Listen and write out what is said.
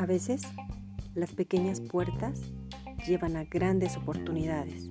A veces, las pequeñas puertas llevan a grandes oportunidades.